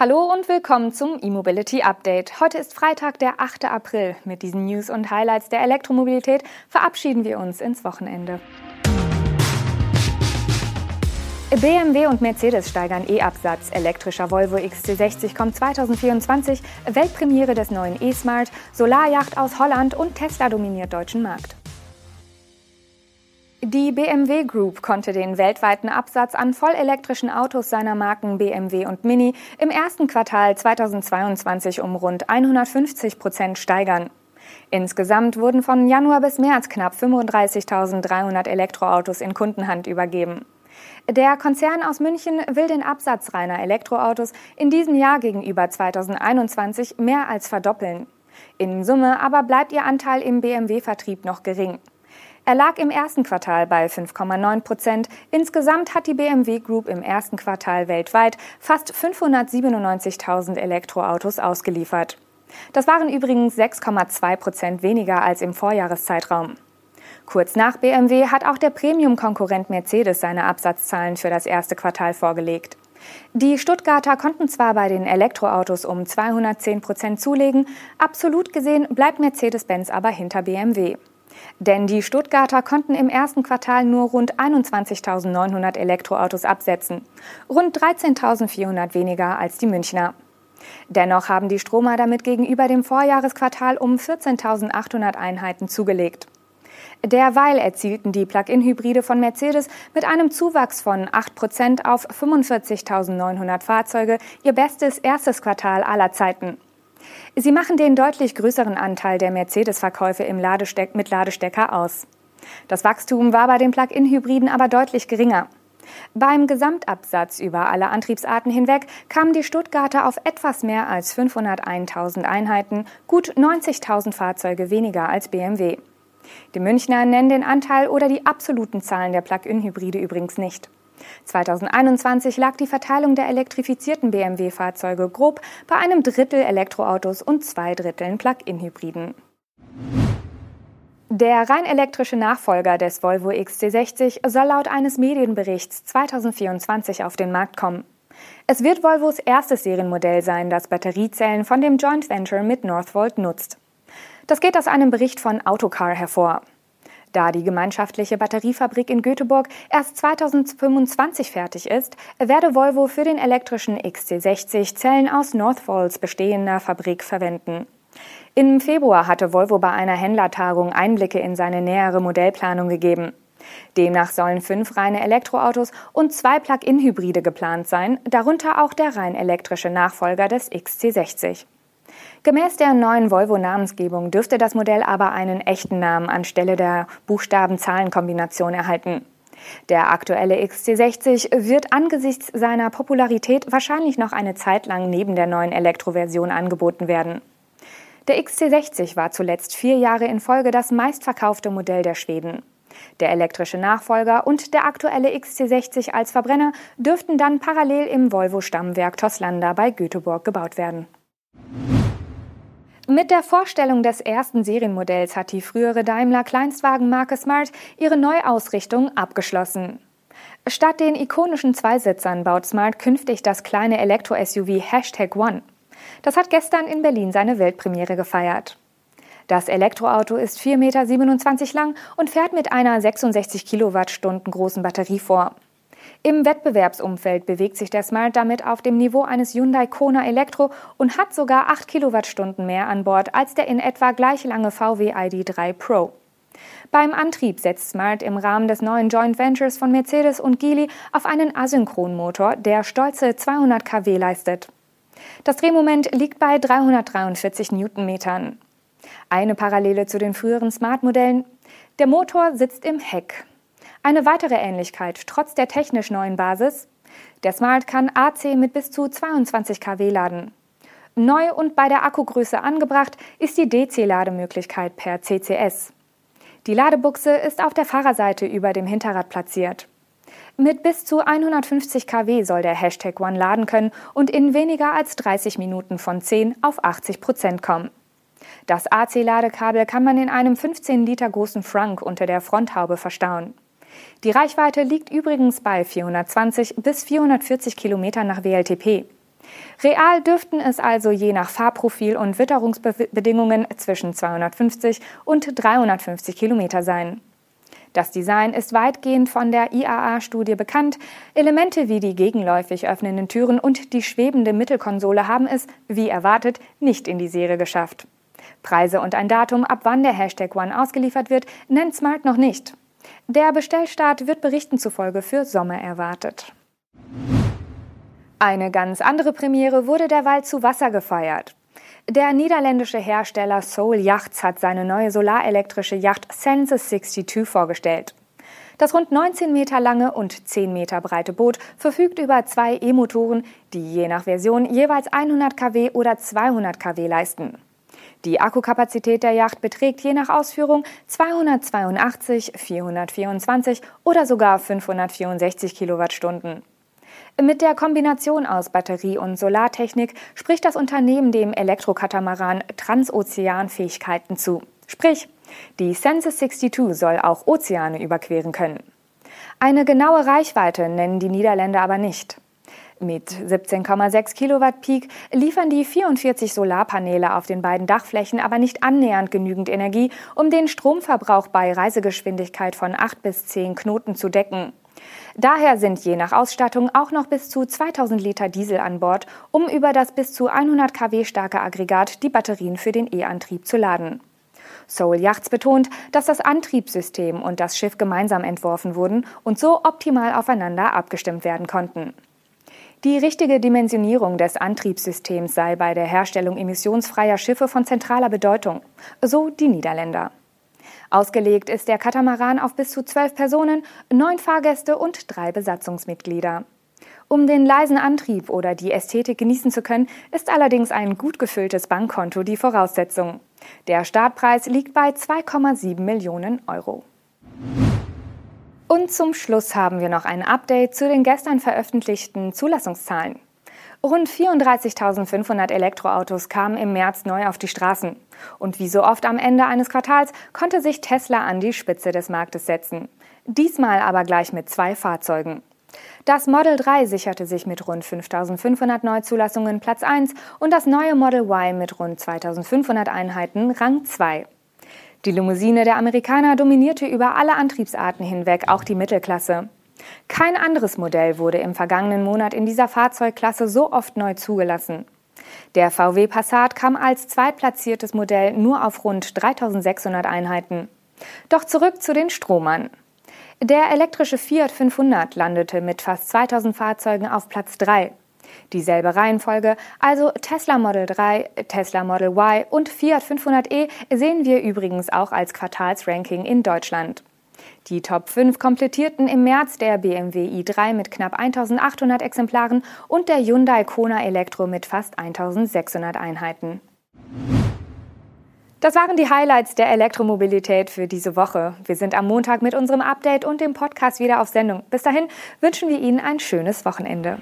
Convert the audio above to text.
Hallo und willkommen zum E-Mobility Update. Heute ist Freitag, der 8. April. Mit diesen News und Highlights der Elektromobilität verabschieden wir uns ins Wochenende. BMW und Mercedes steigern E-Absatz. Elektrischer Volvo XC60 kommt 2024, Weltpremiere des neuen E-Smart, Solarjacht aus Holland und Tesla dominiert deutschen Markt. Die BMW Group konnte den weltweiten Absatz an vollelektrischen Autos seiner Marken BMW und Mini im ersten Quartal 2022 um rund 150 Prozent steigern. Insgesamt wurden von Januar bis März knapp 35.300 Elektroautos in Kundenhand übergeben. Der Konzern aus München will den Absatz reiner Elektroautos in diesem Jahr gegenüber 2021 mehr als verdoppeln. In Summe aber bleibt ihr Anteil im BMW-Vertrieb noch gering. Er lag im ersten Quartal bei 5,9 Prozent. Insgesamt hat die BMW Group im ersten Quartal weltweit fast 597.000 Elektroautos ausgeliefert. Das waren übrigens 6,2 Prozent weniger als im Vorjahreszeitraum. Kurz nach BMW hat auch der Premium-Konkurrent Mercedes seine Absatzzahlen für das erste Quartal vorgelegt. Die Stuttgarter konnten zwar bei den Elektroautos um 210 Prozent zulegen, absolut gesehen bleibt Mercedes-Benz aber hinter BMW. Denn die Stuttgarter konnten im ersten Quartal nur rund 21.900 Elektroautos absetzen, rund 13.400 weniger als die Münchner. Dennoch haben die Stromer damit gegenüber dem Vorjahresquartal um 14.800 Einheiten zugelegt. Derweil erzielten die Plug-in-Hybride von Mercedes mit einem Zuwachs von 8 Prozent auf 45.900 Fahrzeuge ihr bestes erstes Quartal aller Zeiten. Sie machen den deutlich größeren Anteil der Mercedes-Verkäufe Ladesteck mit Ladestecker aus. Das Wachstum war bei den Plug-in-Hybriden aber deutlich geringer. Beim Gesamtabsatz über alle Antriebsarten hinweg kamen die Stuttgarter auf etwas mehr als 501.000 Einheiten, gut 90.000 Fahrzeuge weniger als BMW. Die Münchner nennen den Anteil oder die absoluten Zahlen der Plug-in-Hybride übrigens nicht. 2021 lag die Verteilung der elektrifizierten BMW-Fahrzeuge grob bei einem Drittel Elektroautos und zwei Dritteln Plug-in-Hybriden. Der rein elektrische Nachfolger des Volvo XC60 soll laut eines Medienberichts 2024 auf den Markt kommen. Es wird Volvos erstes Serienmodell sein, das Batteriezellen von dem Joint Venture mit Northvolt nutzt. Das geht aus einem Bericht von Autocar hervor. Da die gemeinschaftliche Batteriefabrik in Göteborg erst 2025 fertig ist, werde Volvo für den elektrischen XC60 Zellen aus Northvolts bestehender Fabrik verwenden. Im Februar hatte Volvo bei einer Händlertagung Einblicke in seine nähere Modellplanung gegeben. Demnach sollen fünf reine Elektroautos und zwei Plug-in-Hybride geplant sein, darunter auch der rein elektrische Nachfolger des XC60. Gemäß der neuen Volvo-Namensgebung dürfte das Modell aber einen echten Namen anstelle der Buchstaben-Zahlen-Kombination erhalten. Der aktuelle XC60 wird angesichts seiner Popularität wahrscheinlich noch eine Zeit lang neben der neuen Elektroversion angeboten werden. Der XC60 war zuletzt vier Jahre in Folge das meistverkaufte Modell der Schweden. Der elektrische Nachfolger und der aktuelle XC60 als Verbrenner dürften dann parallel im Volvo-Stammwerk Toslanda bei Göteborg gebaut werden. Mit der Vorstellung des ersten Serienmodells hat die frühere Daimler-Kleinstwagenmarke Smart ihre Neuausrichtung abgeschlossen. Statt den ikonischen Zweisitzern baut Smart künftig das kleine Elektro-SUV Hashtag One. Das hat gestern in Berlin seine Weltpremiere gefeiert. Das Elektroauto ist 4,27 Meter lang und fährt mit einer 66 Kilowattstunden großen Batterie vor. Im Wettbewerbsumfeld bewegt sich der Smart damit auf dem Niveau eines Hyundai Kona Elektro und hat sogar 8 Kilowattstunden mehr an Bord als der in etwa gleich lange VW ID3 Pro. Beim Antrieb setzt Smart im Rahmen des neuen Joint Ventures von Mercedes und Geely auf einen Asynchronmotor, der stolze 200 kW leistet. Das Drehmoment liegt bei 343 Newtonmetern. Eine Parallele zu den früheren Smart-Modellen. Der Motor sitzt im Heck. Eine weitere Ähnlichkeit trotz der technisch neuen Basis. Der Smart kann AC mit bis zu 22 kW laden. Neu und bei der Akkugröße angebracht ist die DC-Lademöglichkeit per CCS. Die Ladebuchse ist auf der Fahrerseite über dem Hinterrad platziert. Mit bis zu 150 kW soll der Hashtag One laden können und in weniger als 30 Minuten von 10 auf 80 Prozent kommen. Das AC-Ladekabel kann man in einem 15 Liter großen Frank unter der Fronthaube verstauen. Die Reichweite liegt übrigens bei 420 bis 440 Kilometern nach WLTP. Real dürften es also je nach Fahrprofil und Witterungsbedingungen zwischen 250 und 350 Kilometer sein. Das Design ist weitgehend von der IAA-Studie bekannt. Elemente wie die gegenläufig öffnenden Türen und die schwebende Mittelkonsole haben es, wie erwartet, nicht in die Serie geschafft. Preise und ein Datum, ab wann der Hashtag One ausgeliefert wird, nennt Smart noch nicht. Der Bestellstart wird Berichten zufolge für Sommer erwartet. Eine ganz andere Premiere wurde derweil zu Wasser gefeiert. Der niederländische Hersteller Soul Yachts hat seine neue solarelektrische Yacht Senses 62 vorgestellt. Das rund 19 Meter lange und 10 Meter breite Boot verfügt über zwei E-Motoren, die je nach Version jeweils 100 kW oder 200 kW leisten. Die Akkukapazität der Yacht beträgt je nach Ausführung 282, 424 oder sogar 564 Kilowattstunden. Mit der Kombination aus Batterie- und Solartechnik spricht das Unternehmen dem Elektrokatamaran Transozeanfähigkeiten zu. Sprich, die Census 62 soll auch Ozeane überqueren können. Eine genaue Reichweite nennen die Niederländer aber nicht. Mit 17,6 Kilowatt Peak liefern die 44 Solarpaneele auf den beiden Dachflächen aber nicht annähernd genügend Energie, um den Stromverbrauch bei Reisegeschwindigkeit von 8 bis 10 Knoten zu decken. Daher sind je nach Ausstattung auch noch bis zu 2000 Liter Diesel an Bord, um über das bis zu 100 kW starke Aggregat die Batterien für den E-Antrieb zu laden. Soul Yachts betont, dass das Antriebssystem und das Schiff gemeinsam entworfen wurden und so optimal aufeinander abgestimmt werden konnten. Die richtige Dimensionierung des Antriebssystems sei bei der Herstellung emissionsfreier Schiffe von zentraler Bedeutung, so die Niederländer. Ausgelegt ist der Katamaran auf bis zu zwölf Personen, neun Fahrgäste und drei Besatzungsmitglieder. Um den leisen Antrieb oder die Ästhetik genießen zu können, ist allerdings ein gut gefülltes Bankkonto die Voraussetzung. Der Startpreis liegt bei 2,7 Millionen Euro. Und zum Schluss haben wir noch ein Update zu den gestern veröffentlichten Zulassungszahlen. Rund 34.500 Elektroautos kamen im März neu auf die Straßen. Und wie so oft am Ende eines Quartals konnte sich Tesla an die Spitze des Marktes setzen. Diesmal aber gleich mit zwei Fahrzeugen. Das Model 3 sicherte sich mit rund 5500 Neuzulassungen Platz 1 und das neue Model Y mit rund 2500 Einheiten Rang 2. Die Limousine der Amerikaner dominierte über alle Antriebsarten hinweg auch die Mittelklasse. Kein anderes Modell wurde im vergangenen Monat in dieser Fahrzeugklasse so oft neu zugelassen. Der VW Passat kam als zweitplatziertes Modell nur auf rund 3600 Einheiten. Doch zurück zu den Stromern. Der elektrische Fiat 500 landete mit fast 2000 Fahrzeugen auf Platz 3. Dieselbe Reihenfolge, also Tesla Model 3, Tesla Model Y und Fiat 500e sehen wir übrigens auch als Quartalsranking in Deutschland. Die Top 5 komplettierten im März der BMW i3 mit knapp 1800 Exemplaren und der Hyundai Kona Elektro mit fast 1600 Einheiten. Das waren die Highlights der Elektromobilität für diese Woche. Wir sind am Montag mit unserem Update und dem Podcast wieder auf Sendung. Bis dahin wünschen wir Ihnen ein schönes Wochenende.